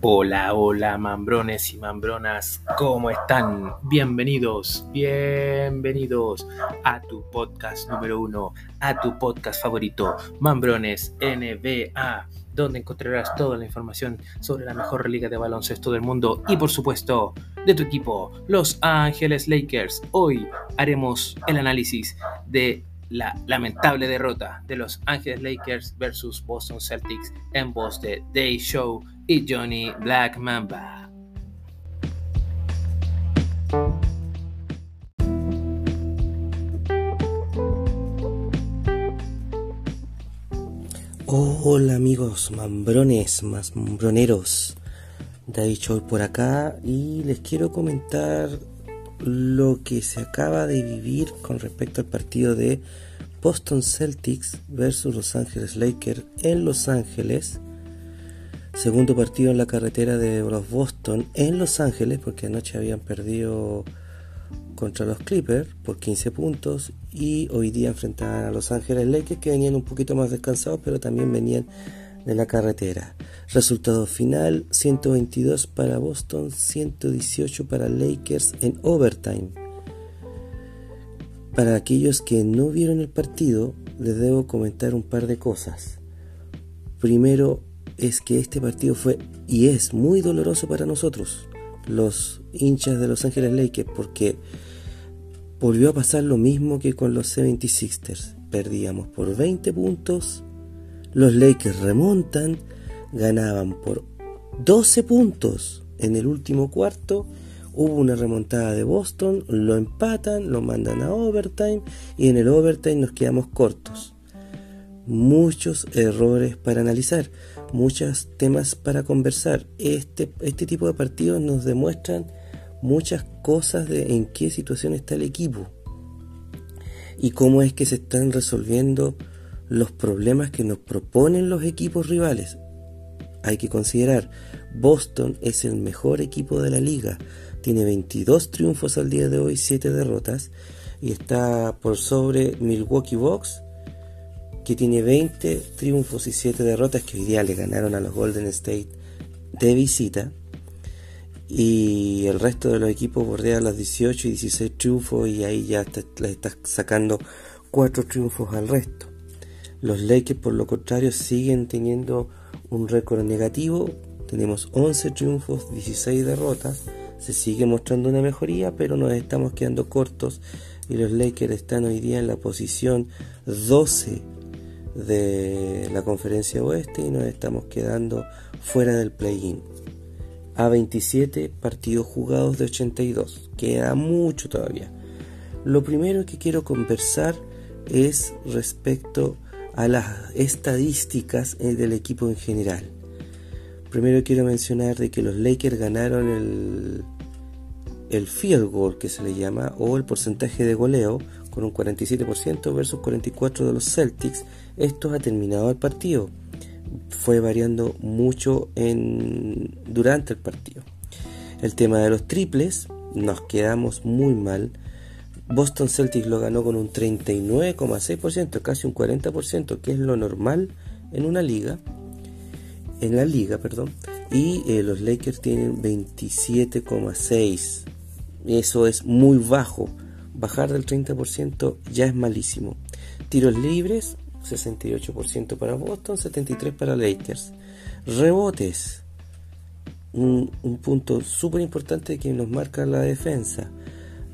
Hola, hola, mambrones y mambronas, ¿cómo están? Bienvenidos, bienvenidos a tu podcast número uno, a tu podcast favorito, Mambrones NBA, donde encontrarás toda la información sobre la mejor liga de baloncesto del mundo y, por supuesto, de tu equipo, Los Ángeles Lakers. Hoy haremos el análisis de la lamentable derrota de Los Ángeles Lakers versus Boston Celtics en voz de Day Show y Johnny Black Mamba. Hola amigos mambrones, mambroneros. Day Show por acá y les quiero comentar lo que se acaba de vivir con respecto al partido de Boston Celtics versus Los Ángeles Lakers en Los Ángeles. Segundo partido en la carretera de los Boston en Los Ángeles, porque anoche habían perdido contra los Clippers por 15 puntos y hoy día enfrentaban a Los Ángeles Lakers que venían un poquito más descansados, pero también venían de la carretera. Resultado final 122 para Boston, 118 para Lakers en overtime. Para aquellos que no vieron el partido, les debo comentar un par de cosas. Primero, es que este partido fue y es muy doloroso para nosotros, los hinchas de Los Ángeles Lakers, porque volvió a pasar lo mismo que con los 76ers. Perdíamos por 20 puntos, los Lakers remontan, ganaban por 12 puntos en el último cuarto. Hubo una remontada de Boston, lo empatan, lo mandan a overtime y en el overtime nos quedamos cortos. Muchos errores para analizar muchos temas para conversar. Este, este tipo de partidos nos demuestran muchas cosas de en qué situación está el equipo y cómo es que se están resolviendo los problemas que nos proponen los equipos rivales. Hay que considerar, Boston es el mejor equipo de la liga, tiene 22 triunfos al día de hoy, 7 derrotas y está por sobre Milwaukee Bucks que tiene 20 triunfos y 7 derrotas que hoy día le ganaron a los Golden State de visita. Y el resto de los equipos bordean los 18 y 16 triunfos y ahí ya le está sacando 4 triunfos al resto. Los Lakers por lo contrario siguen teniendo un récord negativo. Tenemos 11 triunfos, 16 derrotas. Se sigue mostrando una mejoría, pero nos estamos quedando cortos y los Lakers están hoy día en la posición 12 de la conferencia oeste y nos estamos quedando fuera del play-in. A 27 partidos jugados de 82. Queda mucho todavía. Lo primero que quiero conversar es respecto a las estadísticas eh, del equipo en general. Primero quiero mencionar de que los Lakers ganaron el, el field goal que se le llama o el porcentaje de goleo con un 47% versus 44% de los Celtics. Esto ha terminado el partido. Fue variando mucho en, durante el partido. El tema de los triples, nos quedamos muy mal. Boston Celtics lo ganó con un 39,6%, casi un 40%, que es lo normal en una liga. En la liga, perdón. Y eh, los Lakers tienen 27,6%. Eso es muy bajo bajar del 30% ya es malísimo. Tiros libres, 68% para Boston, 73% para Lakers. Rebotes, un, punto súper importante que nos marca la defensa.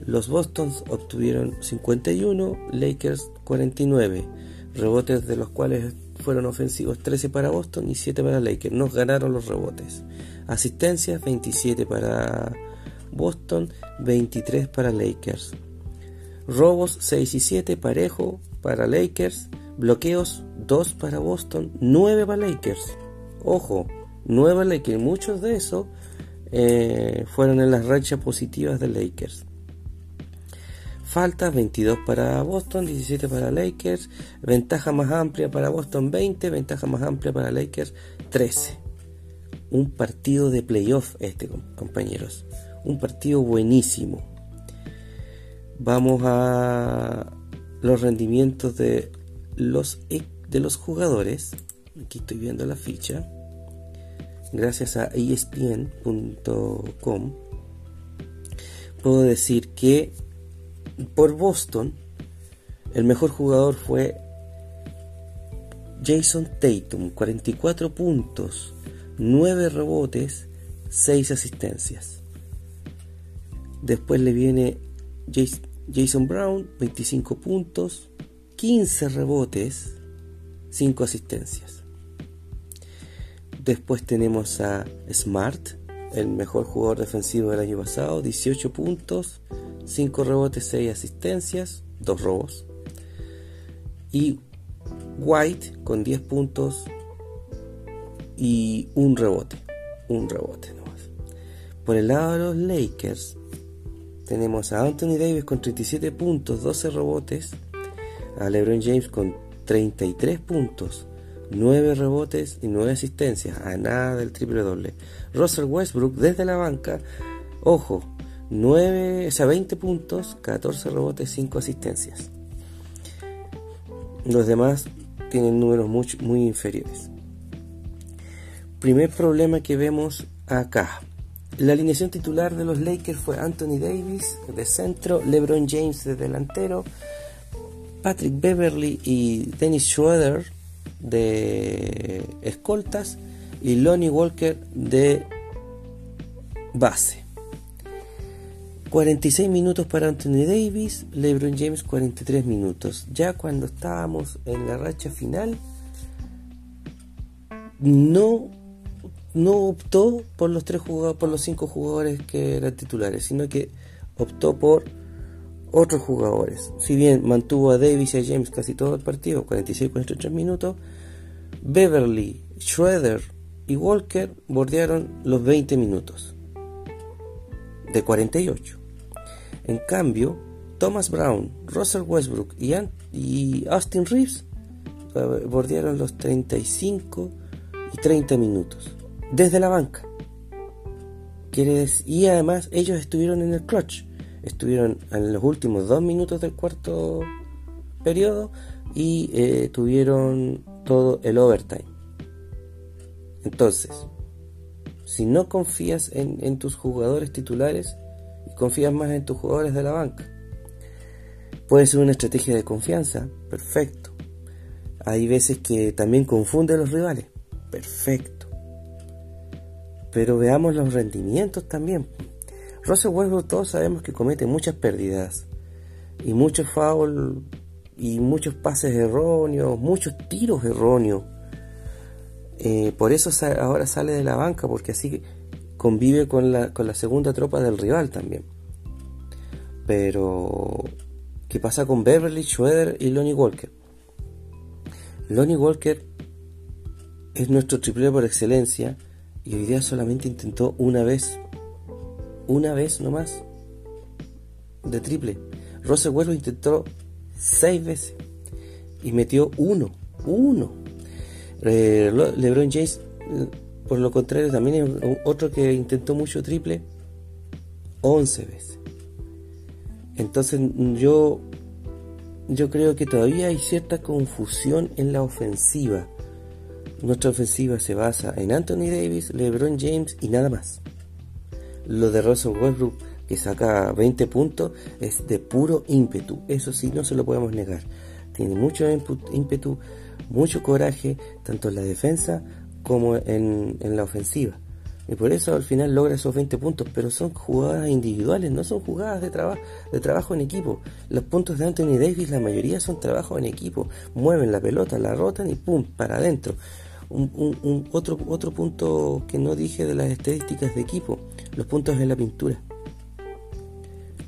Los Bostons obtuvieron 51, Lakers 49. Rebotes de los cuales fueron ofensivos 13 para Boston y 7 para Lakers. Nos ganaron los rebotes. Asistencias 27 para Boston, 23 para Lakers. Robos 6 y 7 parejo para Lakers. Bloqueos 2 para Boston, 9 para Lakers. Ojo, 9 para Lakers. Muchos de esos eh, fueron en las rachas positivas de Lakers. Faltas 22 para Boston, 17 para Lakers. Ventaja más amplia para Boston 20, ventaja más amplia para Lakers 13. Un partido de playoff este, compañeros. Un partido buenísimo vamos a los rendimientos de los, e, de los jugadores. Aquí estoy viendo la ficha. gracias a ESPN.com, puedo decir que por Boston el mejor jugador fue Jason Tatum, 44 puntos, 9 rebotes, 6 asistencias. Después le viene Jason Brown, 25 puntos, 15 rebotes, 5 asistencias. Después tenemos a Smart, el mejor jugador defensivo del año pasado, 18 puntos, 5 rebotes, 6 asistencias, 2 robos. Y White con 10 puntos y un rebote. Un rebote nomás. Por el lado de los Lakers, tenemos a Anthony Davis con 37 puntos, 12 rebotes. A LeBron James con 33 puntos, 9 rebotes y 9 asistencias. A nada del triple doble. Russell Westbrook desde la banca, ojo, 9, o sea, 20 puntos, 14 rebotes, 5 asistencias. Los demás tienen números muy, muy inferiores. Primer problema que vemos acá. La alineación titular de los Lakers fue Anthony Davis de centro, LeBron James de delantero, Patrick Beverly y Dennis Schroeder de escoltas y Lonnie Walker de base. 46 minutos para Anthony Davis, LeBron James 43 minutos. Ya cuando estábamos en la racha final, no, no optó por los tres jugadores, por los cinco jugadores que eran titulares, sino que optó por otros jugadores. Si bien mantuvo a Davis y a James casi todo el partido, 46-43 minutos, Beverly, Schroeder y Walker bordearon los 20 minutos de 48. En cambio, Thomas Brown, Russell Westbrook y, Austin Reeves eh, bordearon los 35 y 30 minutos desde la banca. Y además ellos estuvieron en el clutch. Estuvieron en los últimos dos minutos del cuarto periodo y eh, tuvieron todo el overtime. Entonces, si no confías en tus jugadores titulares, confías más en tus jugadores de la banca. Puede ser una estrategia de confianza, perfecto. Hay veces que también confunde a los rivales, perfecto. Pero veamos los rendimientos también. Russell Westbrook todos sabemos que comete muchas pérdidas y muchos fouls y muchos pases erróneos, muchos tiros erróneos. Eh, por eso ahora sale de la banca, porque así convive con la, con la segunda tropa del rival también. Pero, ¿qué pasa con Beverly, Schroeder y Lonnie Walker? Lonnie Walker es nuestro triple por excelencia y hoy día solamente intentó una vez, una vez nomás de triple. Russell Westbrook intentó seis veces y metió uno, uno. Eh, LeBron James por lo contrario, también es otro que intentó mucho triple 11 veces. Entonces yo, yo creo que todavía hay cierta confusión en la ofensiva. Nuestra ofensiva se basa en Anthony Davis, LeBron James y nada más. Lo de Russell Westbrook, que saca 20 puntos, es de puro ímpetu. Eso sí, no se lo podemos negar. Tiene mucho ímpetu, mucho coraje, tanto en la defensa como en, la ofensiva. Y por eso al final logra esos 20 puntos, pero son jugadas individuales, no son jugadas de, trabajo de trabajo en equipo. Los puntos de Anthony Davis, la mayoría son trabajo en equipo. Mueven la pelota, la rotan y ¡pum! para adentro. Un, otro, otro punto que no dije de las estadísticas de equipo, los puntos en la pintura.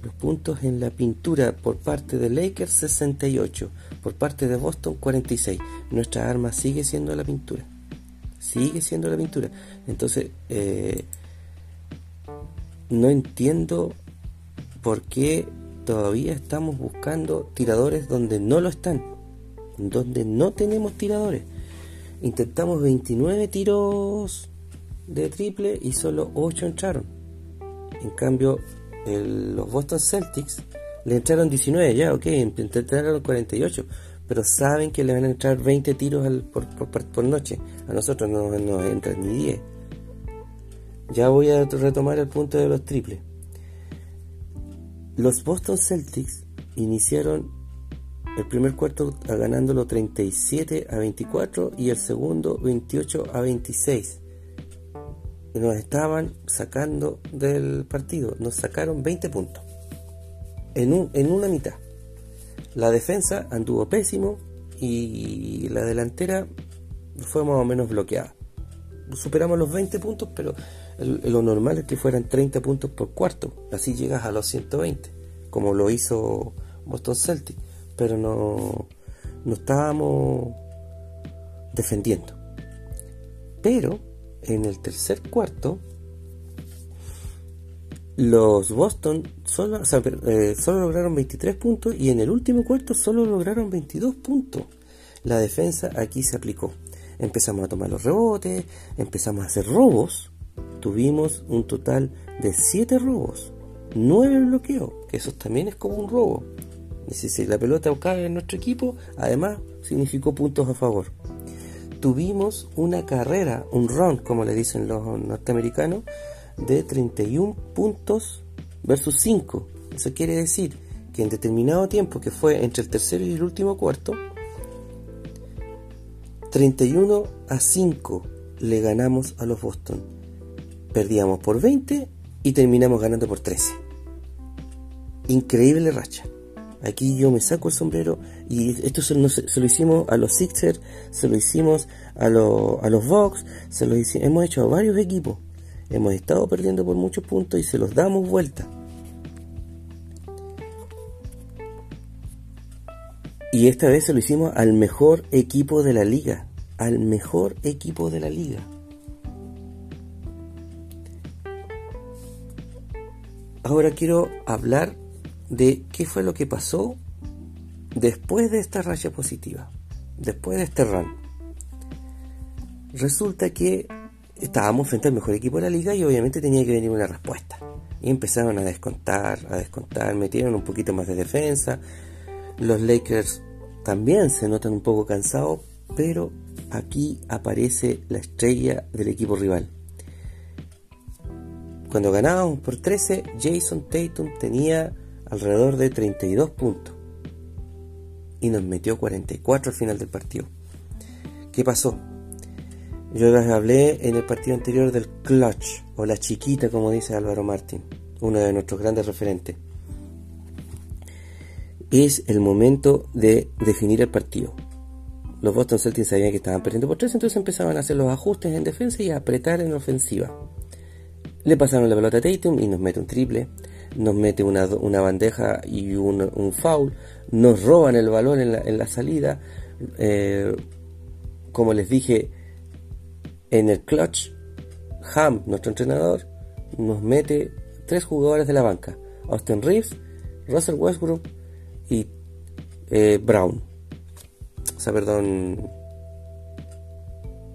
Los puntos en la pintura por parte de Lakers 68, por parte de Boston 46. Nuestra arma sigue siendo la pintura sigue siendo la pintura. Entonces, eh, no entiendo por qué todavía estamos buscando tiradores donde no lo están, donde no tenemos tiradores. Intentamos 29 tiros de triple y solo 8 entraron. En cambio, los Boston Celtics le entraron 19, ya, ok, entraron 48 pero saben que le van a entrar 20 tiros por, noche. A nosotros no nos entran ni 10. Ya voy a retomar el punto de los triples. Los Boston Celtics iniciaron el primer cuarto ganándolo 37 a 24 y el segundo 28 a 26. Nos estaban sacando del partido, nos sacaron 20 puntos en, un, en una mitad. La defensa anduvo pésimo y la delantera fue más o menos bloqueada. Superamos los 20 puntos, pero lo normal es que fueran 30 puntos por cuarto. Así llegas a los 120, como lo hizo Boston Celtics pero no, no estábamos defendiendo. Pero en el tercer cuarto, los Boston solo, eh, solo lograron 23 puntos y en el último cuarto solo lograron 22 puntos. La defensa aquí se aplicó. Empezamos a tomar los rebotes, empezamos a hacer robos. Tuvimos un total de 7 robos, 9 bloqueos, que eso también es como un robo. Y si la pelota cae en nuestro equipo, además significó puntos a favor. Tuvimos una carrera, un run, como le dicen los norteamericanos, de 31 puntos versus 5. Eso quiere decir que en determinado tiempo, que fue entre el tercero y el último cuarto, 31 a 5 le ganamos a los Boston. Perdíamos por 20 y terminamos ganando por 13. Increíble racha. Aquí yo me saco el sombrero y esto se, lo hicimos a los Sixers, se lo hicimos a, a los Vox, se lo hemos hecho a varios equipos. Hemos estado perdiendo por muchos puntos y se los damos vuelta. Y esta vez se lo hicimos al mejor equipo de la liga. Al mejor equipo de la liga. Ahora quiero hablar de qué fue lo que pasó después de esta raya positiva, después de este run. Resulta que estábamos frente al mejor equipo de la liga y obviamente tenía que venir una respuesta. Y empezaron a descontar, a descontar, metieron un poquito más de defensa. Los Lakers también se notan un poco cansados, pero aquí aparece la estrella del equipo rival. Cuando ganábamos por 13, Jason Tatum tenía alrededor de 32 puntos y nos metió 44 al final del partido. ¿Qué pasó? Yo les hablé en el partido anterior del clutch o la chiquita como dice Álvaro Martín, uno de nuestros grandes referentes. Es el momento de definir el partido. Los Boston Celtics sabían que estaban perdiendo por tres, entonces empezaban a hacer los ajustes en defensa y a apretar en ofensiva. Le pasaron la pelota a Tatum y nos mete un triple nos mete una, bandeja y un, foul, nos roban el balón en la, salida. Eh, como les dije, en el clutch, Ham, nuestro entrenador, nos mete tres jugadores de la banca: Austin Reeves, Russell Westbrook y eh, Brown. O sea, perdón.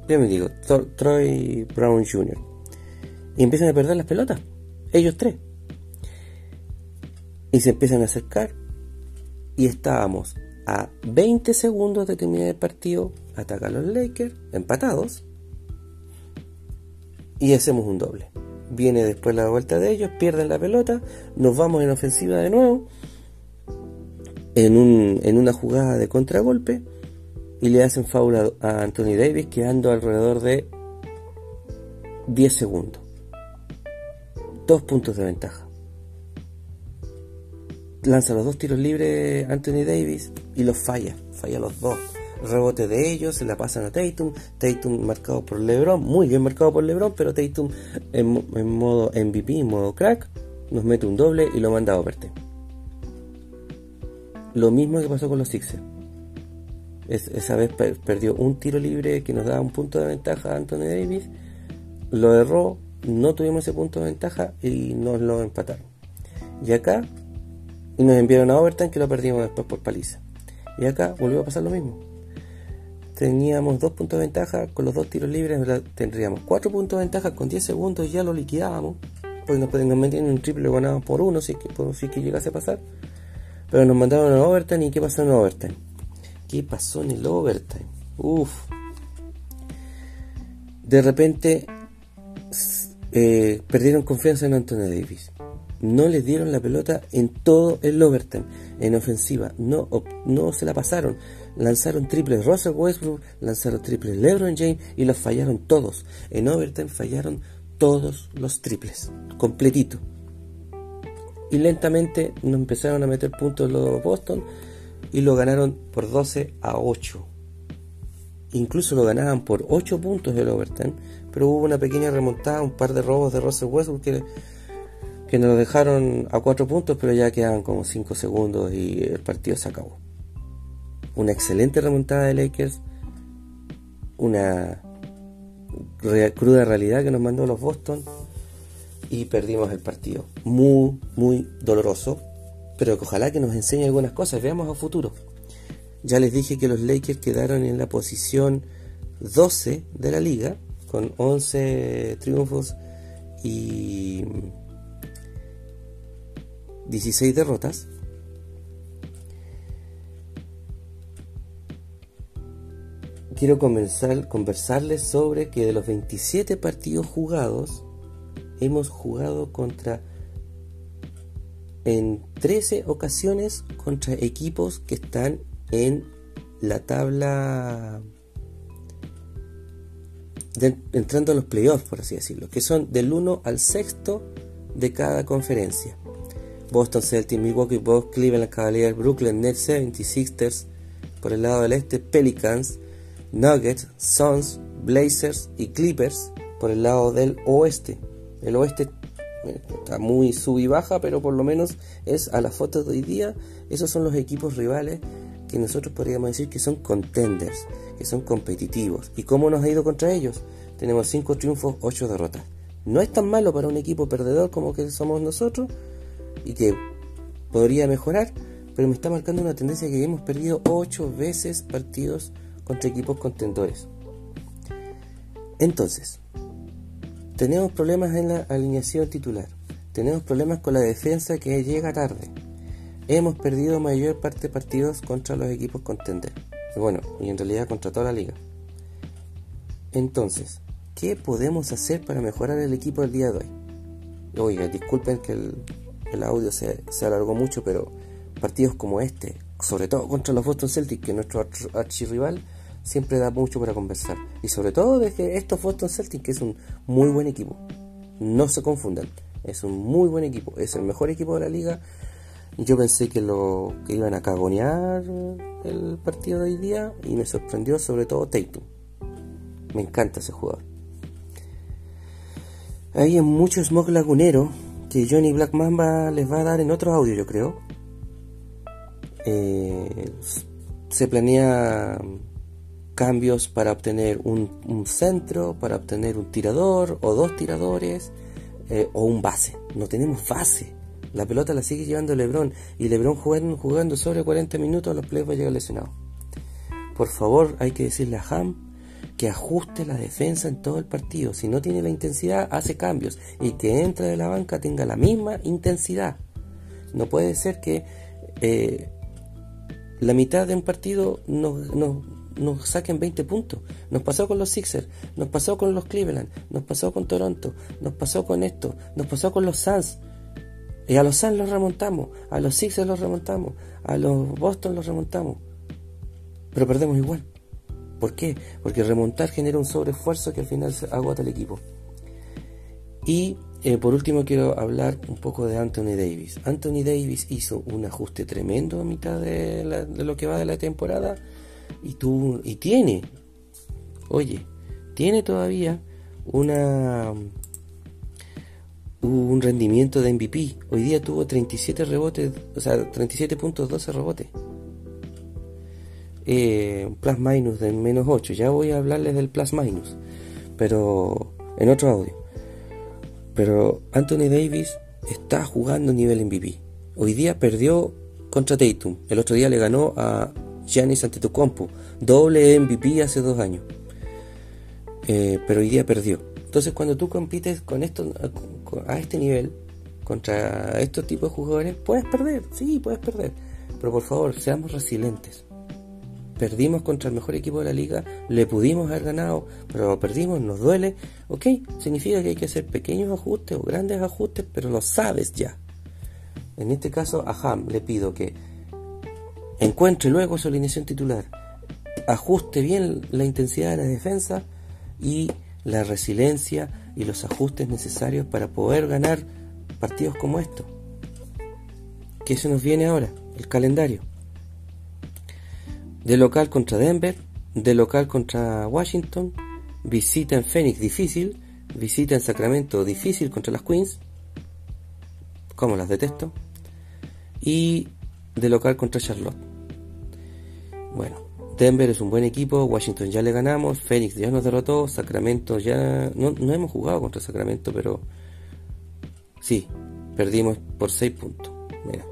Ya me digo, Troy Brown Jr. Y empiezan a perder las pelotas. Ellos tres. Y se empiezan a acercar. Y estábamos a 20 segundos de terminar el partido. Atacan los Lakers, empatados. Y hacemos un doble. Viene después la vuelta de ellos, pierden la pelota, nos vamos en ofensiva de nuevo. En, un, en una jugada de contragolpe. Y le hacen foul a Anthony Davis quedando alrededor de 10 segundos. Dos puntos de ventaja lanza los dos tiros libres Anthony Davis y los falla, falla los dos. Rebote de ellos, se la pasan a Tatum, Tatum marcado por LeBron, muy bien marcado por LeBron, pero Tatum en, modo MVP, en modo crack, nos mete un doble y lo manda a overtime. Lo mismo que pasó con los Sixers. esa vez perdió un tiro libre que nos daba un punto de ventaja a Anthony Davis, lo erró, no tuvimos ese punto de ventaja y nos lo empataron. Y acá y nos enviaron a overtime que lo perdimos después por paliza. Y acá volvió a pasar lo mismo. Teníamos dos puntos de ventaja con los dos tiros libres, tendríamos cuatro puntos de ventaja con 10 segundos y ya lo liquidábamos. Pues nos, nos metían un triple ganábamos por uno si que, si que llegase a pasar. Pero nos mandaron a overtime y ¿qué pasó en overtime? ¿Qué pasó en el overtime? Uf. De repente eh, perdieron confianza en Anthony Davis. No le dieron la pelota en todo el overtime, en ofensiva. No, no se la pasaron. Lanzaron triples Russell Westbrook, lanzaron triples LeBron James y los fallaron todos. En overtime fallaron todos los triples, completito. Y lentamente nos empezaron a meter puntos los Boston y lo ganaron por 12 a 8. Incluso lo ganaban por 8 puntos el overtime, pero hubo una pequeña remontada, un par de robos de Russell Westbrook que, que nos dejaron a 4 puntos, pero ya quedaban como 5 segundos y el partido se acabó. Una excelente remontada de Lakers, una cruda realidad que nos mandó los Boston y perdimos el partido. Muy, muy doloroso, pero que ojalá que nos enseñe algunas cosas, veamos a futuro. Ya les dije que los Lakers quedaron en la posición 12 de la liga, con 11 triunfos y 16 derrotas. Quiero comenzar, conversarles sobre que de los 27 partidos jugados, hemos jugado contra en 13 ocasiones contra equipos que están en la tabla entrando a los playoffs, por así decirlo, que son del 1 al sexto de cada conferencia. Boston Celtics, Milwaukee Bucks, Cleveland Cavaliers, Brooklyn Nets, 76ers, por el lado del este, Pelicans, Nuggets, Suns, Blazers y Clippers, por el lado del oeste. El oeste eh, está muy sub y baja, pero por lo menos es a la foto de hoy día. Esos son los equipos rivales que nosotros podríamos decir que son contenders, que son competitivos. ¿Y cómo nos ha ido contra ellos? Tenemos 5 triunfos, 8 derrotas. No es tan malo para un equipo perdedor como que somos nosotros y que podría mejorar, pero me está marcando una tendencia que hemos perdido 8 veces partidos contra equipos contendores. Entonces, tenemos problemas en la alineación titular, tenemos problemas con la defensa que llega tarde, hemos perdido mayor parte de partidos contra los equipos contenders. Bueno, y en realidad contra toda la liga. Entonces, ¿qué podemos hacer para mejorar el equipo del día de hoy? Oiga, disculpen que el, audio se, se, alargó mucho, pero partidos como este, sobre todo contra los Boston Celtics, que es nuestro archirrival, siempre da mucho para conversar. Y sobre todo de que estos Boston Celtics, que es un muy buen equipo. No se confundan, es un muy buen equipo, es el mejor equipo de la liga yo pensé que lo que iban a cagonear el partido de hoy día y me sorprendió sobre todo Tatum. Me encanta ese jugador. Hay mucho smog lagunero que Johnny Black Mamba les va a dar en otro audio, yo creo. Eh, se planea cambios para obtener un, centro, para obtener un tirador o dos tiradores eh, o un base. No tenemos base. La pelota la sigue llevando Lebron y Lebron jugando, jugando sobre 40 minutos, los playoffs va a llegar lesionado. Por favor, hay que decirle a Ham que ajuste la defensa en todo el partido. Si no tiene la intensidad, hace cambios. Y que entre de la banca tenga la misma intensidad. No puede ser que eh, la mitad de un partido nos, nos saquen 20 puntos. Nos pasó con los Sixers, nos pasó con los Cleveland, nos pasó con Toronto, nos pasó con esto, nos pasó con los Suns. Y a los Suns los remontamos, a los Sixers los remontamos, a los Boston los remontamos. Pero perdemos igual. ¿Por qué? Porque remontar genera un sobreesfuerzo que al final se agota el equipo. Y eh, por último quiero hablar un poco de Anthony Davis. Anthony Davis hizo un ajuste tremendo a mitad de, lo que va de la temporada y, y tiene, oye, tiene todavía una un rendimiento de MVP. Hoy día tuvo 37 rebotes, o sea, 37 puntos, 12 rebotes. Eh, plus minus de menos 8. Ya voy a hablarles del plus minus, pero en otro audio. Pero Anthony Davis está jugando nivel MVP. Hoy día perdió contra Tatum. El otro día le ganó a Giannis Antetokounmpo, doble MVP hace dos años. Eh, pero hoy día perdió. Entonces cuando tú compites con esto a este nivel contra estos tipos de jugadores, puedes perder, sí, puedes perder. Pero por favor, seamos resilientes. Perdimos contra el mejor equipo de la liga, le pudimos haber ganado, pero lo perdimos, nos duele. Ok, significa que hay que hacer pequeños ajustes o grandes ajustes, pero lo sabes ya. En este caso, a Ham le pido que encuentre luego su alineación titular, ajuste bien la intensidad de la defensa y la resiliencia y los ajustes necesarios para poder ganar partidos como estos. ¿Qué se nos viene ahora? El calendario. De local contra Denver, de local contra Washington, visita en Phoenix difícil, visita en Sacramento difícil contra las Queens, como las detesto, y de local contra Charlotte. Bueno, Denver es un buen equipo, Washington ya le ganamos, Phoenix ya nos derrotó, Sacramento ya... No, no hemos jugado contra Sacramento, pero sí, perdimos por 6 puntos. Mira,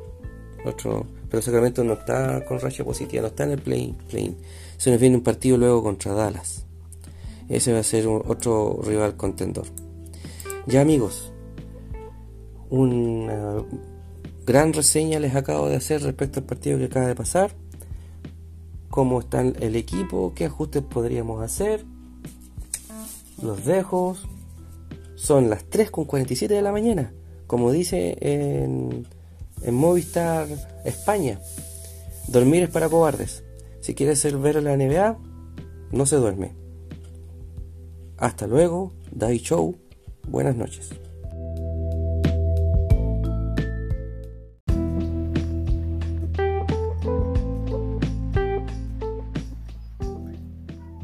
otro pero Sacramento no está con racha positiva, no está en el play. play. Se nos viene un partido luego contra Dallas. Ese va a ser otro rival contendor. Ya amigos, una gran reseña les acabo de hacer respecto al partido que acaba de pasar. Cómo está el equipo, qué ajustes podríamos hacer. Los dejo. Son las 3.47 de la mañana. Como dice en en Movistar España. Dormir es para cobardes. Si quieres ver la NBA, no se duerme. Hasta luego, Dai Show. Buenas noches.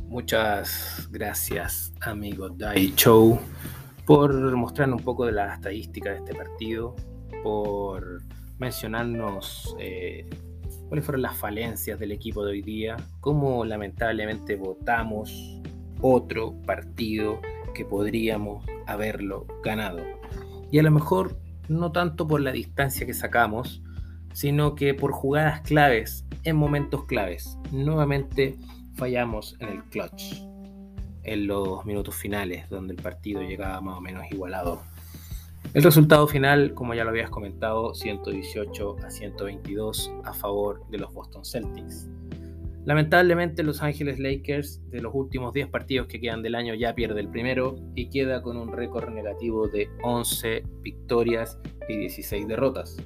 Muchas gracias, amigo Dai Show, por mostrarnos un poco de la estadística de este partido, por mencionarnos eh, cuáles fueron las falencias del equipo de hoy día, cómo lamentablemente votamos otro partido que podríamos haberlo ganado. Y a lo mejor no tanto por la distancia que sacamos, sino que por jugadas claves en momentos claves. Nuevamente fallamos en el clutch, en los minutos finales, donde el partido llegaba más o menos igualado. El resultado final, como ya lo habías comentado, 118 a 122 a favor de los Boston Celtics. Lamentablemente Los Ángeles Lakers de los últimos 10 partidos que quedan del año ya pierde el primero y queda con un récord negativo de 11 victorias y 16 derrotas.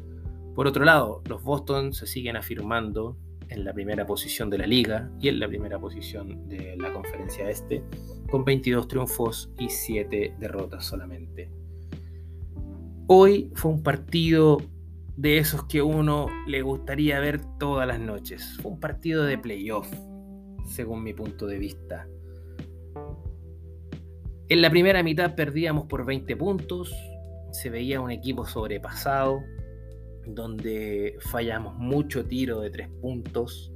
Por otro lado, los Boston se siguen afirmando en la primera posición de la liga y en la primera posición de la conferencia este, con 22 triunfos y 7 derrotas solamente. Hoy fue un partido de esos que uno le gustaría ver todas las noches. Fue un partido de playoff, según mi punto de vista. En la primera mitad perdíamos por 20 puntos, se veía un equipo sobrepasado, donde fallamos mucho tiro de 3 puntos,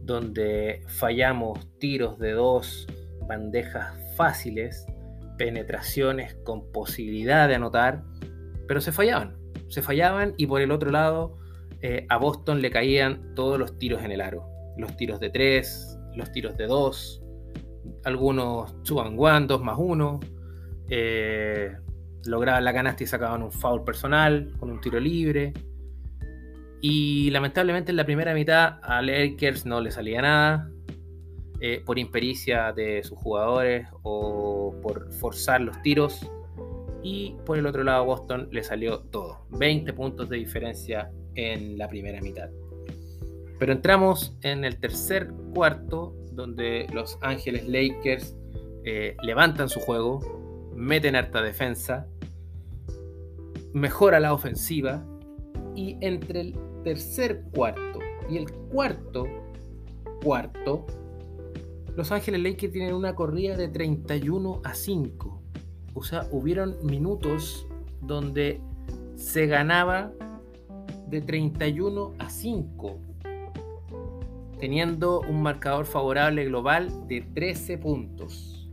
donde fallamos tiros de 2, bandejas fáciles, penetraciones con posibilidad de anotar pero se fallaban, se fallaban y por el otro lado eh, a Boston le caían todos los tiros en el aro, los tiros de 3, los tiros de 2, algunos suban one, 2 más 1, eh, lograban la canasta y sacaban un foul personal con un tiro libre. Y lamentablemente en la primera mitad a Lakers no le salía nada, eh, por impericia de sus jugadores o por forzar los tiros y por el otro lado Boston le salió todo. 20 puntos de diferencia en la primera mitad. Pero entramos en el tercer cuarto donde los Ángeles Lakers eh, levantan su juego, meten harta defensa, mejora la ofensiva y entre el tercer cuarto y el cuarto cuarto, los Ángeles Lakers tienen una corrida de 31 a 5 o sea, hubieron minutos donde se ganaba de 31 a 5, teniendo un marcador favorable global de 13 puntos.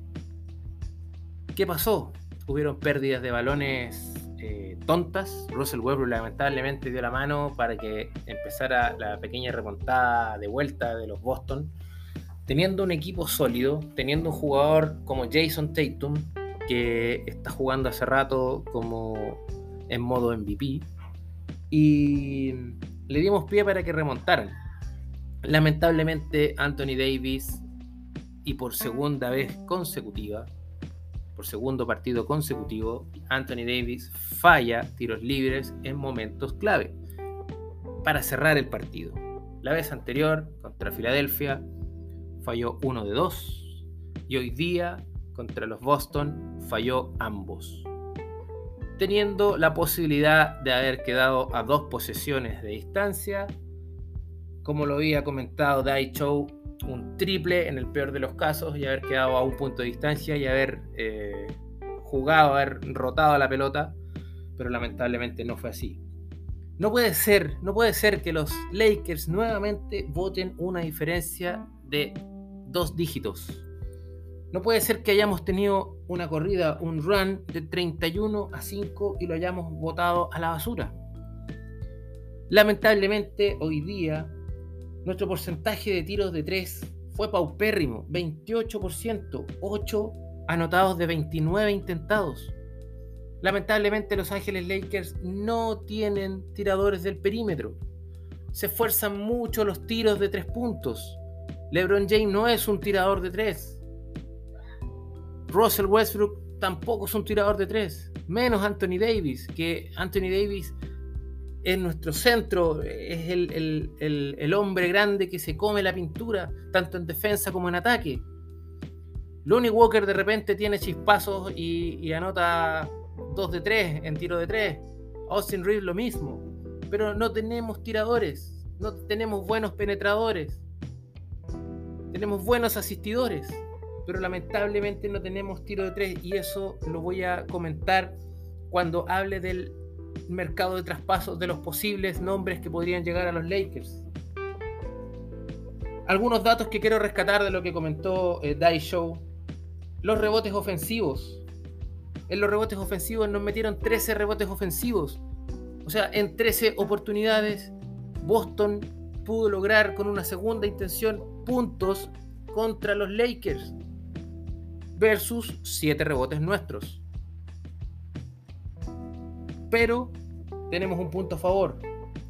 ¿Qué pasó? Hubieron pérdidas de balones eh, tontas. Russell Westbrook lamentablemente dio la mano para que empezara la pequeña remontada de vuelta de los Boston. Teniendo un equipo sólido, teniendo un jugador como Jason Tatum, que está jugando hace rato como en modo MVP. Y le dimos pie para que remontaran. Lamentablemente Anthony Davis y por segunda vez consecutiva, por segundo partido consecutivo, Anthony Davis falla tiros libres en momentos clave para cerrar el partido. La vez anterior contra Filadelfia falló uno de dos y hoy día contra los Boston falló ambos, teniendo la posibilidad de haber quedado a dos posesiones de distancia. Como lo había comentado Dai Chow, un triple en el peor de los casos y haber quedado a un punto de distancia y haber eh, jugado, haber rotado la pelota, pero lamentablemente no fue así. No puede ser, no puede ser que los Lakers nuevamente voten una diferencia de dos dígitos. No puede ser que hayamos tenido una corrida, un run de 31 a 5 y lo hayamos votado a la basura. Lamentablemente hoy día nuestro porcentaje de tiros de 3 fue paupérrimo, 28%, 8 anotados de 29 intentados. Lamentablemente Los Ángeles Lakers no tienen tiradores del perímetro. Se esfuerzan mucho los tiros de 3 puntos. LeBron James no es un tirador de 3. Russell Westbrook tampoco es un tirador de 3. Menos Anthony Davis, que Anthony Davis es nuestro centro, es el, hombre grande que se come la pintura, tanto en defensa como en ataque. Lonnie Walker de repente tiene chispazos y, anota 2 de 3 en tiro de 3. Austin Reeves lo mismo. Pero no tenemos tiradores, no tenemos buenos penetradores, tenemos buenos asistidores, pero lamentablemente no tenemos tiro de 3 y eso lo voy a comentar cuando hable del mercado de traspasos de los posibles nombres que podrían llegar a los Lakers. Algunos datos que quiero rescatar de lo que comentó eh, Show. Los rebotes ofensivos. En los rebotes ofensivos nos metieron 13 rebotes ofensivos. O sea, en 13 oportunidades, Boston pudo lograr con una segunda intención puntos contra los Lakers. Versus 7 rebotes nuestros. Pero tenemos un punto a favor,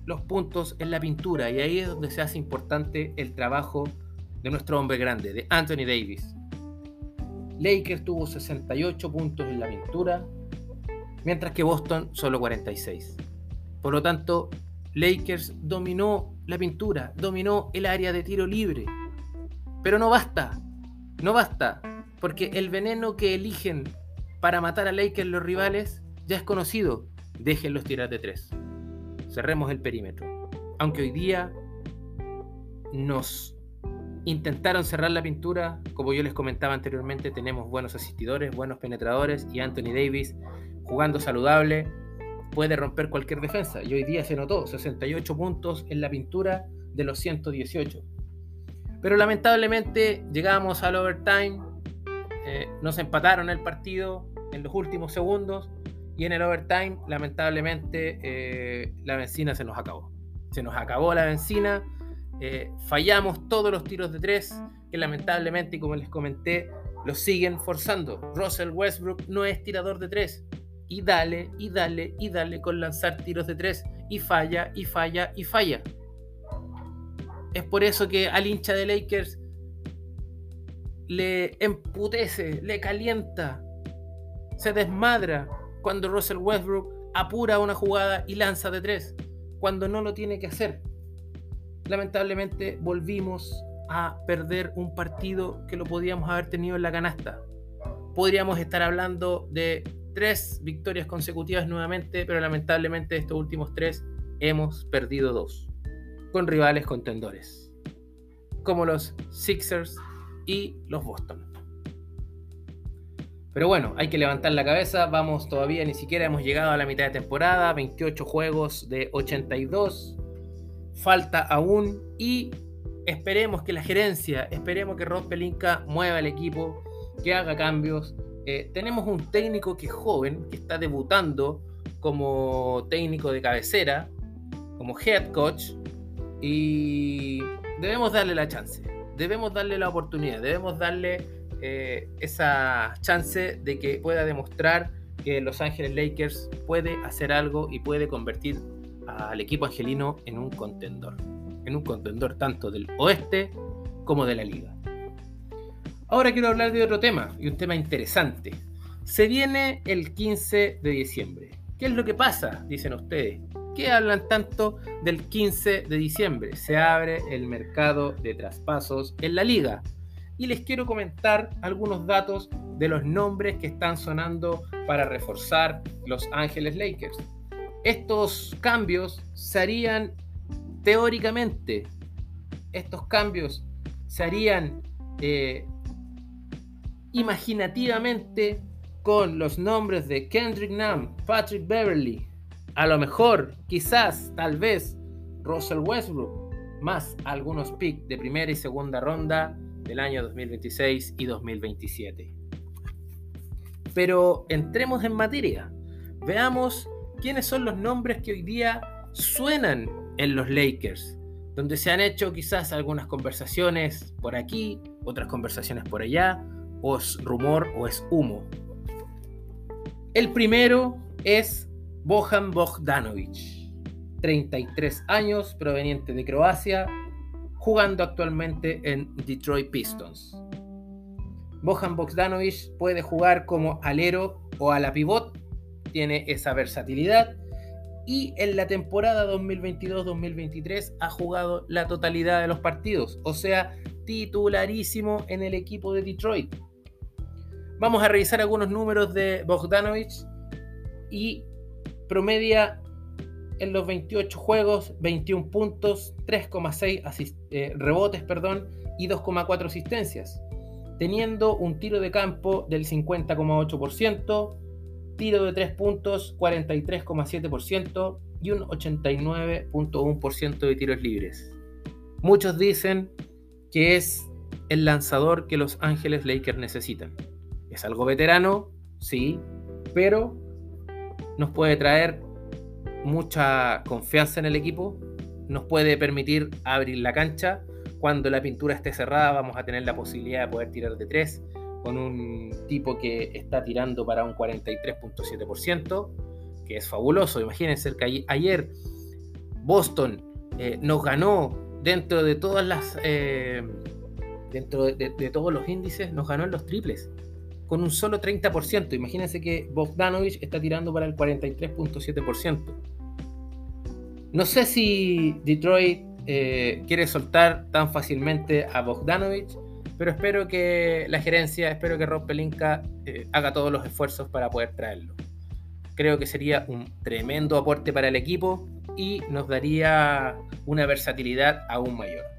los puntos en la pintura, y ahí es donde se hace importante el trabajo de nuestro hombre grande, de Anthony Davis. Lakers tuvo 68 puntos en la pintura, mientras que Boston solo 46. Por lo tanto, Lakers dominó la pintura, dominó el área de tiro libre. Pero no basta, no basta, porque el veneno que eligen para matar a Lakers los rivales ya es conocido déjenlos tirar de tres. Cerremos el perímetro. Aunque hoy día nos intentaron cerrar la pintura, como yo les comentaba anteriormente, tenemos buenos asistidores, buenos penetradores y Anthony Davis jugando saludable puede romper cualquier defensa. Y hoy día se notó 68 puntos en la pintura de los 118. Pero lamentablemente llegamos al overtime, eh, nos empataron el partido en los últimos segundos y en el overtime, lamentablemente, eh, la benzina se nos acabó. Se nos acabó la benzina. Eh, fallamos todos los tiros de tres, que lamentablemente, como les comenté, los siguen forzando. Russell Westbrook no es tirador de tres. Y dale, y dale, y dale con lanzar tiros de tres. Y falla, y falla, y falla. Es por eso que al hincha de Lakers le emputece, le calienta, se desmadra cuando Russell Westbrook apura una jugada y lanza de tres, cuando no lo tiene que hacer. Lamentablemente volvimos a perder un partido que lo podíamos haber tenido en la canasta. Podríamos estar hablando de tres victorias consecutivas nuevamente, pero lamentablemente estos últimos tres hemos perdido dos, con rivales contendores, como los Sixers y los Boston. Pero bueno, hay que levantar la cabeza, vamos todavía, ni siquiera hemos llegado a la mitad de temporada, 28 juegos de 82, falta aún y esperemos que la gerencia, esperemos que Rob Pelinka mueva el equipo, que haga cambios. Eh, tenemos un técnico que es joven, que está debutando como técnico de cabecera, como head coach, y debemos darle la chance, debemos darle la oportunidad, debemos darle eh, esa chance de que pueda demostrar que Los Ángeles Lakers puede hacer algo y puede convertir al equipo angelino en un contendor. en un contendor tanto del oeste como de la liga. Ahora quiero hablar de otro tema, y un tema interesante. Se viene el 15 de diciembre. ¿Qué es lo que pasa? Dicen ustedes. ¿Qué hablan tanto del 15 de diciembre? Se abre el mercado de traspasos en la liga. Y les quiero comentar algunos datos de los nombres que están sonando para reforzar Los Ángeles Lakers. Estos cambios se harían teóricamente, estos cambios se harían eh, imaginativamente con los nombres de Kendrick Nunn, Patrick Beverly, a lo mejor, quizás, tal vez, Russell Westbrook, más algunos picks de primera y segunda ronda del año 2026 y 2027. Pero entremos en materia. Veamos quiénes son los nombres que hoy día suenan en los Lakers, donde se han hecho quizás algunas conversaciones por aquí, otras conversaciones por allá, o es rumor o es humo. El primero es Bojan Bogdanovic, 33 años, proveniente de Croacia, jugando actualmente en Detroit Pistons. Bojan Bogdanovic puede jugar como alero o a la pivot, tiene esa versatilidad y en la temporada 2022-2023 ha jugado la totalidad de los partidos, o sea, titularísimo en el equipo de Detroit. Vamos a revisar algunos números de Bogdanovic y promedia en los 28 juegos 21 puntos, 3,6 eh, rebotes perdón, y 2,4 asistencias, teniendo un tiro de campo del 50,8%, tiro de 3 puntos 43,7% y un 89,1% de tiros libres. Muchos dicen que es el lanzador que los Ángeles Lakers necesitan. Es algo veterano, sí, pero nos puede traer mucha confianza en el equipo, nos puede permitir abrir la cancha. Cuando la pintura esté cerrada vamos a tener la posibilidad de poder tirar de tres con un tipo que está tirando para un 43.7%, que es fabuloso. Imagínense que ayer Boston eh, nos ganó dentro de todas las... Eh, dentro de todos los índices, nos ganó en los triples con un solo 30%. Imagínense que Bogdanovich está tirando para el 43.7%. No sé si Detroit eh, quiere soltar tan fácilmente a Bogdanovich, pero espero que la gerencia, espero que Rob Pelinka eh, haga todos los esfuerzos para poder traerlo. Creo que sería un tremendo aporte para el equipo y nos daría una versatilidad aún mayor.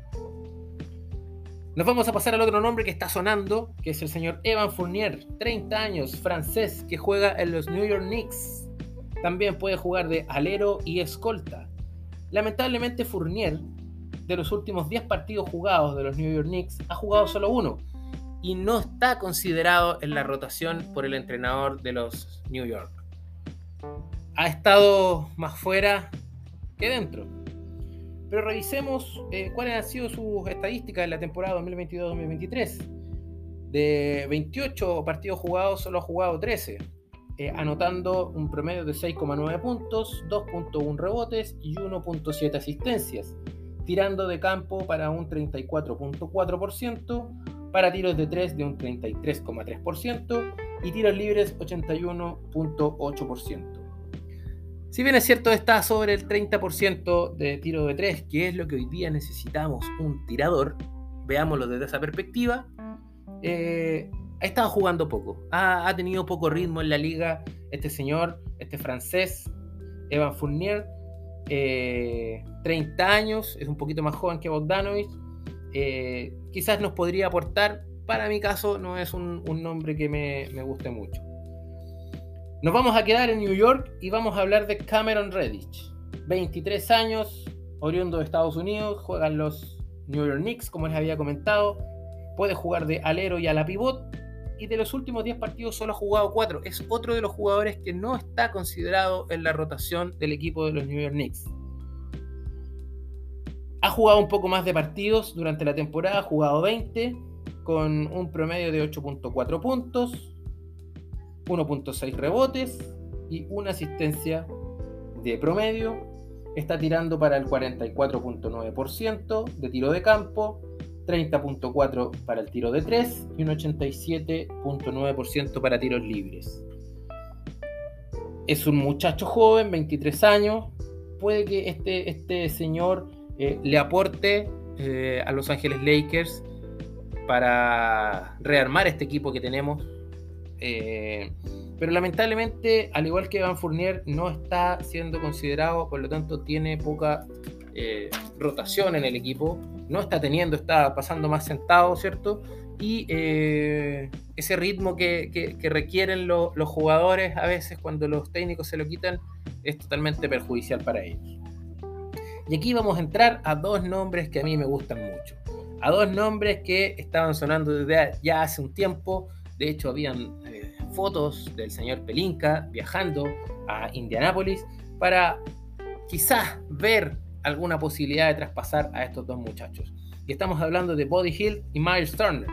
Nos vamos a pasar al otro nombre que está sonando, que es el señor Evan Fournier, 30 años, francés, que juega en los New York Knicks. También puede jugar de alero y escolta. Lamentablemente Fournier, de los últimos 10 partidos jugados de los New York Knicks, ha jugado solo uno y no está considerado en la rotación por el entrenador de los New York. Ha estado más fuera que dentro. Pero revisemos eh, cuáles han sido sus estadísticas en la temporada 2022-2023. De 28 partidos jugados, solo ha jugado 13, eh, anotando un promedio de 6,9 puntos, 2.1 rebotes y 1.7 asistencias, tirando de campo para un 34.4%, para tiros de 3 de un 33,3% y tiros libres 81.8%. Si bien es cierto, está sobre el 30% de tiro de 3, que es lo que hoy día necesitamos un tirador, veámoslo desde esa perspectiva, eh, ha estado jugando poco. Ha, tenido poco ritmo en la liga este señor, este francés, Evan Fournier, 30 eh, años, es un poquito más joven que Bogdanovich. Eh, quizás nos podría aportar, para mi caso no es un, nombre que me, me guste mucho. Nos vamos a quedar en New York y vamos a hablar de Cameron Redditch. 23 años, oriundo de Estados Unidos, juegan los New York Knicks, como les había comentado. Puede jugar de alero y a la pivot. Y de los últimos 10 partidos solo ha jugado 4. Es otro de los jugadores que no está considerado en la rotación del equipo de los New York Knicks. Ha jugado un poco más de partidos durante la temporada, ha jugado 20, con un promedio de 8.4 puntos, 1.6 rebotes y una asistencia de promedio. está tirando para el 44.9% de tiro de campo, 30.4% para el tiro de 3 y un 87.9% para tiros libres. Es un muchacho joven, 23 años. Puede que este, este señor eh, le aporte eh, a Los Ángeles Lakers para rearmar este equipo que tenemos. Eh, pero lamentablemente, al igual que Van Fournier, no está siendo considerado, por lo tanto tiene poca rotación en el equipo. No está teniendo, está pasando más sentado, ¿cierto? y eh, ese ritmo que, requieren los jugadores a veces cuando los técnicos se lo quitan es totalmente perjudicial para ellos. Y aquí vamos a entrar a dos nombres que a mí me gustan mucho. A dos nombres que estaban sonando desde ya hace un tiempo. De hecho, habían eh, fotos del señor Pelinka viajando a Indianápolis para quizás ver alguna posibilidad de traspasar a estos dos muchachos. Y estamos hablando de Body Hill y Miles Turner.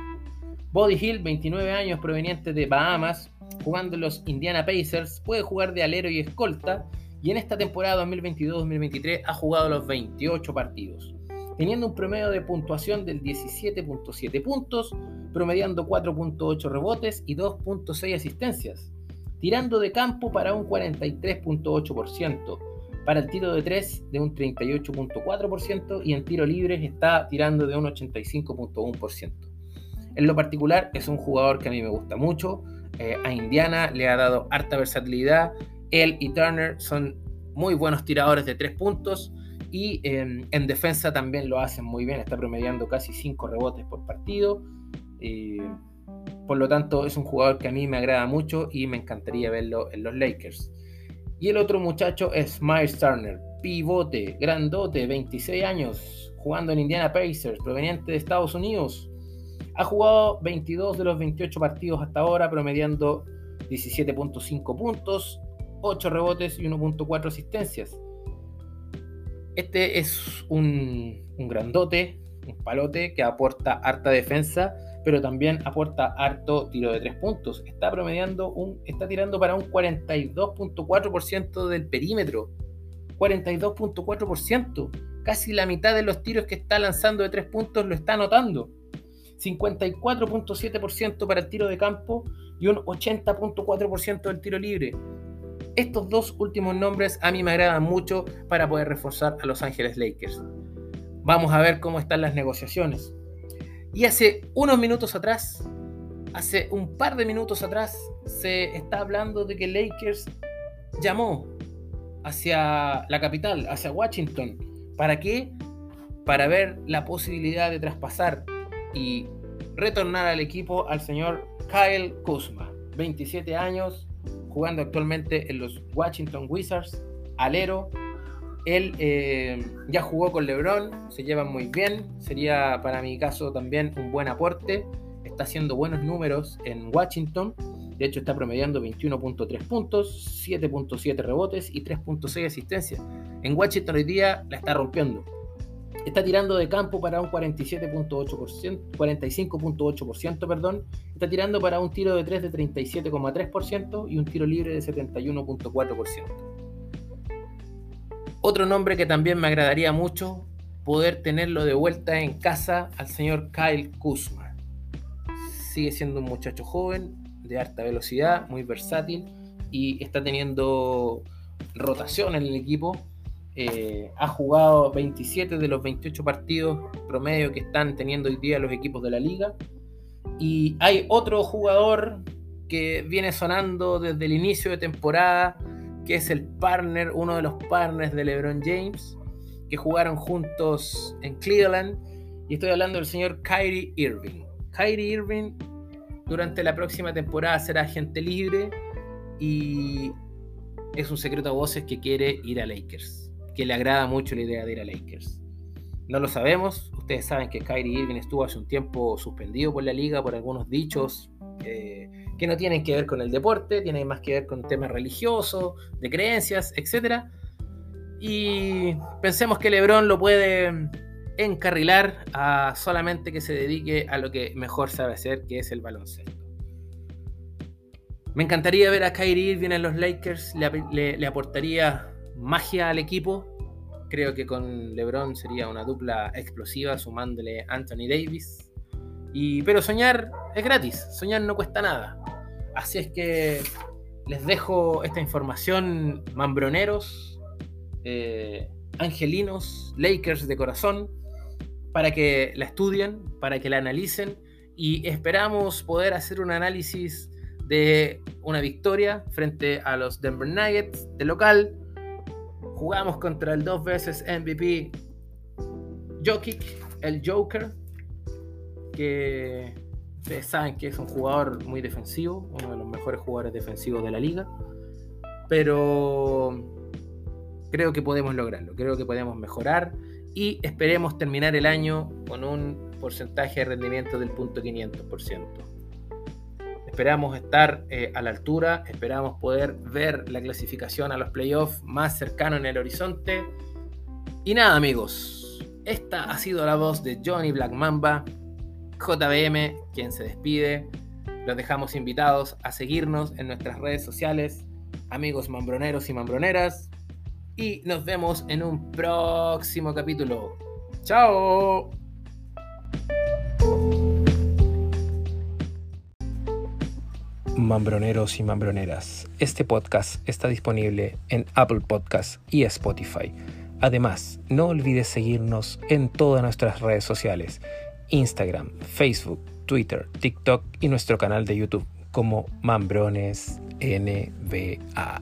Body Hill, 29 años, proveniente de Bahamas, jugando en los Indiana Pacers, puede jugar de alero y escolta, y en esta temporada 2022-2023 ha jugado los 28 partidos, teniendo un promedio de puntuación del 17.7 puntos, promediando 4.8 rebotes y 2.6 asistencias, tirando de campo para un 43.8%, para el tiro de 3 de un 38.4% y en tiro libre está tirando de un 85.1%. En lo particular es un jugador que a mí me gusta mucho. Eh, a Indiana le ha dado harta versatilidad. Él y Turner son muy buenos tiradores de tres puntos y em, en defensa también lo hacen muy bien. Está promediando casi cinco rebotes por partido. Eh, por lo tanto, es un jugador que a mí me agrada mucho y me encantaría verlo en los Lakers. Y el otro muchacho es Miles Turner, pivote, grandote, 26 años, jugando en Indiana Pacers, proveniente de Estados Unidos. Ha jugado 22 de los 28 partidos hasta ahora, promediando 17.5 puntos, 8 rebotes y 1.4 asistencias. Este es un, grandote, un palote que aporta harta defensa, pero también aporta harto tiro de 3 puntos. Está promediando un, está tirando para un 42.4% del perímetro. 42.4%. Casi la mitad de los tiros que está lanzando de 3 puntos lo está anotando. 54.7% para el tiro de campo y un 80.4% del tiro libre. Estos dos últimos nombres a mí me agradan mucho para poder reforzar a Los Ángeles Lakers. Vamos a ver cómo están las negociaciones. Y hace unos minutos atrás, hace un par de minutos atrás, se está hablando de que Lakers llamó hacia la capital, hacia Washington. ¿Para qué? Para ver la posibilidad de traspasar y retornar al equipo al señor Kyle Kuzma, 27 años, jugando actualmente en los Washington Wizards, alero. Él eh, ya jugó con LeBron, se llevan muy bien, sería para mi caso también un buen aporte. Está haciendo buenos números en Washington, de hecho está promediando 21.3 puntos, 7.7 rebotes y 3.6 asistencias. En Washington hoy día la está rompiendo Está tirando de campo para un 47.8%, 45.8%, perdón. Está tirando para un tiro de 3 de 37.3% y un tiro libre de 71.4%. Otro nombre que también me agradaría mucho poder tenerlo de vuelta en casa al señor Kyle Kuzma. Sigue siendo un muchacho joven, de alta velocidad, muy versátil y está teniendo rotación en el equipo eh, ha jugado 27 de los 28 partidos promedio que están teniendo hoy día los equipos de la liga. Y hay otro jugador que viene sonando desde el inicio de temporada, que es el partner, uno de los partners de LeBron James, que jugaron juntos en Cleveland. Y estoy hablando del señor Kyrie Irving. Kyrie Irving durante la próxima temporada será agente libre y es un secreto a voces que quiere ir a Lakers que le agrada mucho la idea de ir a Lakers. No lo sabemos, ustedes saben que Kyrie Irving estuvo hace un tiempo suspendido por la liga por algunos dichos eh, que no tienen que ver con el deporte, tienen más que ver con temas religiosos, de creencias, etc. Y pensemos que LeBron lo puede encarrilar a solamente que se dedique a lo que mejor sabe hacer, que es el baloncesto. Me encantaría ver a Kyrie Irving en los Lakers, le aportaría magia al equipo. Creo que con LeBron sería una dupla explosiva sumándole Anthony Davis. Y, pero soñar es gratis, soñar no cuesta nada. Así es que les dejo esta información, mambroneros, eh, angelinos, Lakers de corazón, para que la estudien, para que la analicen y esperamos poder hacer un análisis de una victoria frente a los Denver Nuggets de local Jugamos contra el dos veces MVP Jokic, el Joker, que ustedes saben que es un jugador muy defensivo, uno de los mejores jugadores defensivos de la liga. Pero creo que podemos lograrlo, creo que podemos mejorar y esperemos terminar el año con un porcentaje de rendimiento del punto 500%. Esperamos estar eh, a la altura, esperamos poder ver la clasificación a los playoffs más cercano en el horizonte. Y nada amigos, esta ha sido la voz de Johnny Black Mamba, JBM, quien se despide. Los dejamos invitados a seguirnos en nuestras redes sociales, amigos mambroneros y mambroneras. Y nos vemos en un próximo capítulo. ¡Chao! Mambroneros y mambroneras, este podcast está disponible en Apple Podcasts y Spotify. Además, no olvides seguirnos en todas nuestras redes sociales, Instagram, Facebook, Twitter, TikTok y nuestro canal de YouTube como Mambrones NBA.